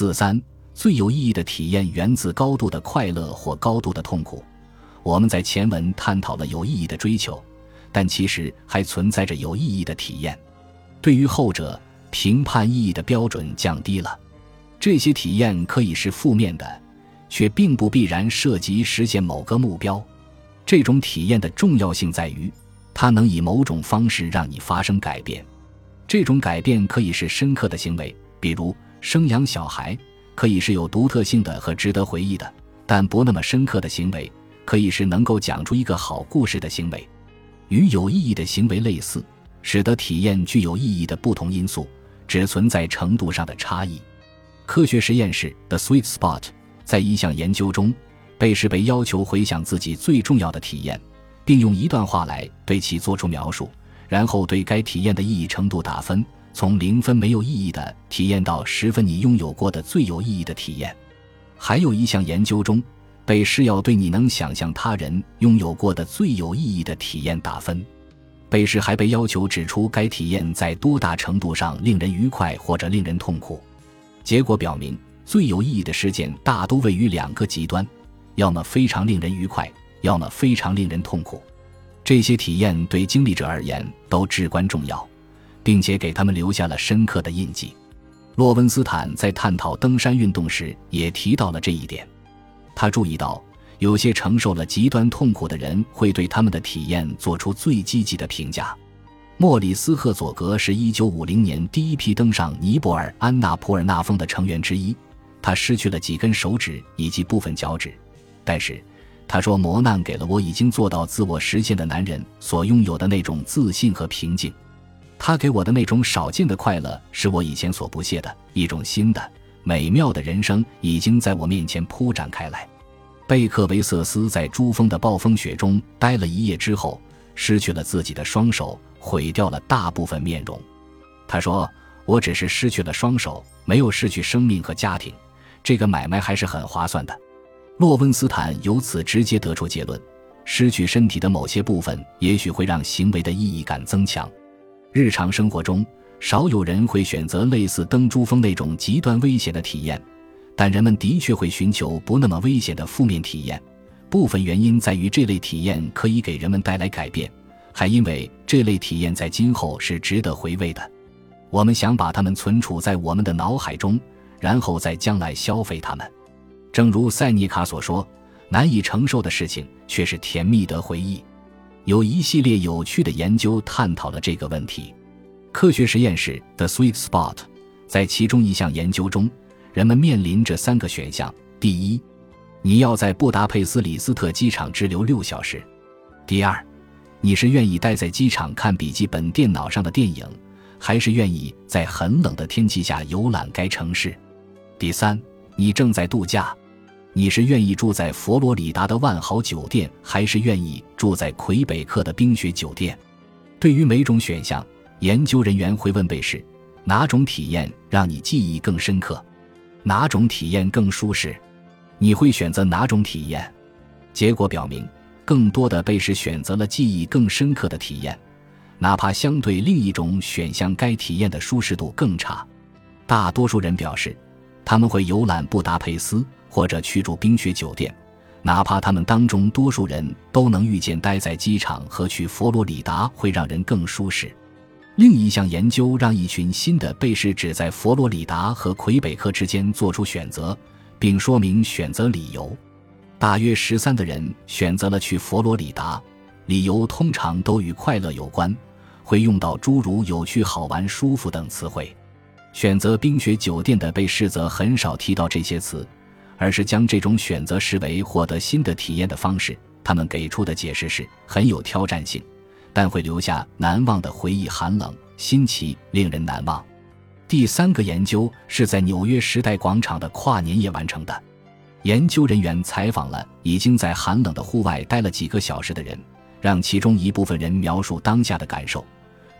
四三，最有意义的体验源自高度的快乐或高度的痛苦。我们在前文探讨了有意义的追求，但其实还存在着有意义的体验。对于后者，评判意义的标准降低了。这些体验可以是负面的，却并不必然涉及实现某个目标。这种体验的重要性在于，它能以某种方式让你发生改变。这种改变可以是深刻的行为，比如生养小孩；可以是有独特性的和值得回忆的，但不那么深刻的行为；可以是能够讲出一个好故事的行为。与有意义的行为类似，使得体验具有意义的不同因素，只存在程度上的差异。科学实验室的 Sweet Spot 在一项研究中，被试被要求回想自己最重要的体验，并用一段话来对其做出描述。然后对该体验的意义程度打分，从零分没有意义的体验到十分你拥有过的最有意义的体验。还有一项研究中，被试要对你能想象他人拥有过的最有意义的体验打分。被试还被要求指出该体验在多大程度上令人愉快或者令人痛苦。结果表明，最有意义的事件大都位于两个极端：要么非常令人愉快，要么非常令人痛苦。这些体验对经历者而言都至关重要，并且给他们留下了深刻的印记。洛温斯坦在探讨登山运动时也提到了这一点。他注意到，有些承受了极端痛苦的人会对他们的体验做出最积极的评价。莫里斯·赫佐格是一九五零年第一批登上尼泊尔安纳普尔纳峰的成员之一，他失去了几根手指以及部分脚趾，但是。他说：“磨难给了我已经做到自我实现的男人所拥有的那种自信和平静。他给我的那种少见的快乐，是我以前所不屑的一种新的美妙的人生，已经在我面前铺展开来。”贝克维瑟斯在珠峰的暴风雪中待了一夜之后，失去了自己的双手，毁掉了大部分面容。他说：“我只是失去了双手，没有失去生命和家庭。这个买卖还是很划算的。”洛温斯坦由此直接得出结论：失去身体的某些部分，也许会让行为的意义感增强。日常生活中，少有人会选择类似登珠峰那种极端危险的体验，但人们的确会寻求不那么危险的负面体验。部分原因在于这类体验可以给人们带来改变，还因为这类体验在今后是值得回味的。我们想把它们存储在我们的脑海中，然后在将来消费它们。正如塞尼卡所说，难以承受的事情却是甜蜜的回忆。有一系列有趣的研究探讨了这个问题。科学实验室 The Sweet Spot 在其中一项研究中，人们面临着三个选项：第一，你要在布达佩斯里斯特机场滞留六小时；第二，你是愿意待在机场看笔记本电脑上的电影，还是愿意在很冷的天气下游览该城市；第三，你正在度假。你是愿意住在佛罗里达的万豪酒店，还是愿意住在魁北克的冰雪酒店？对于每种选项，研究人员会问被试：哪种体验让你记忆更深刻？哪种体验更舒适？你会选择哪种体验？结果表明，更多的被试选择了记忆更深刻的体验，哪怕相对另一种选项，该体验的舒适度更差。大多数人表示，他们会游览布达佩斯。或者去住冰雪酒店，哪怕他们当中多数人都能预见待在机场和去佛罗里达会让人更舒适。另一项研究让一群新的被试只在佛罗里达和魁北克之间做出选择，并说明选择理由。大约十三的人选择了去佛罗里达，理由通常都与快乐有关，会用到诸如有趣、好玩、舒服等词汇。选择冰雪酒店的被试则很少提到这些词。而是将这种选择视为获得新的体验的方式。他们给出的解释是很有挑战性，但会留下难忘的回忆。寒冷、新奇、令人难忘。第三个研究是在纽约时代广场的跨年夜完成的。研究人员采访了已经在寒冷的户外待了几个小时的人，让其中一部分人描述当下的感受，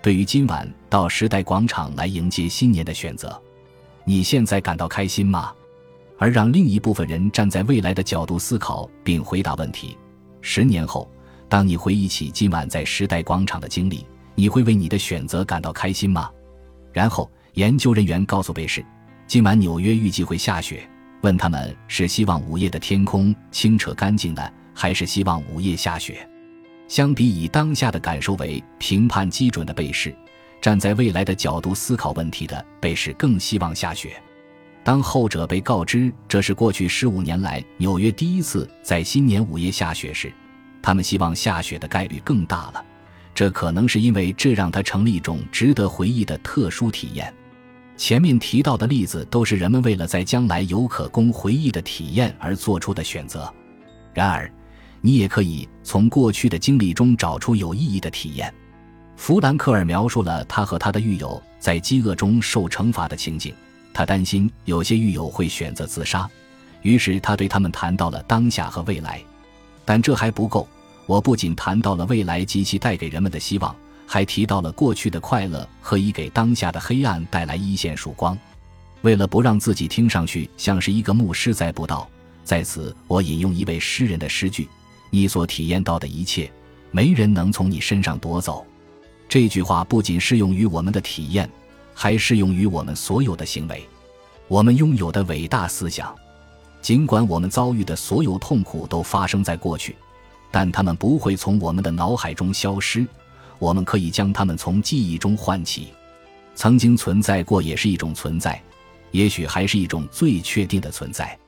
对于今晚到时代广场来迎接新年的选择。你现在感到开心吗？而让另一部分人站在未来的角度思考并回答问题：十年后，当你回忆起今晚在时代广场的经历，你会为你的选择感到开心吗？然后，研究人员告诉贝氏，今晚纽约预计会下雪，问他们是希望午夜的天空清澈干净呢，还是希望午夜下雪？相比以当下的感受为评判基准的贝氏，站在未来的角度思考问题的贝氏更希望下雪。当后者被告知这是过去十五年来纽约第一次在新年午夜下雪时，他们希望下雪的概率更大了。这可能是因为这让他成了一种值得回忆的特殊体验。前面提到的例子都是人们为了在将来有可供回忆的体验而做出的选择。然而，你也可以从过去的经历中找出有意义的体验。弗兰克尔描述了他和他的狱友在饥饿中受惩罚的情景。他担心有些狱友会选择自杀，于是他对他们谈到了当下和未来。但这还不够。我不仅谈到了未来及其带给人们的希望。还提到了过去的快乐可以给当下的黑暗带来一线曙光。为了不让自己听上去像是一个牧师在布道，在此我引用一位诗人的诗句：“你所体验到的一切，没人能从你身上夺走。”这句话不仅适用于我们的体验，还适用于我们所有的行为。我们拥有的伟大思想，尽管我们遭遇的所有痛苦都发生在过去，但它们不会从我们的脑海中消失。我们可以将它们从记忆中唤起，曾经存在过也是一种存在，也许还是一种最确定的存在。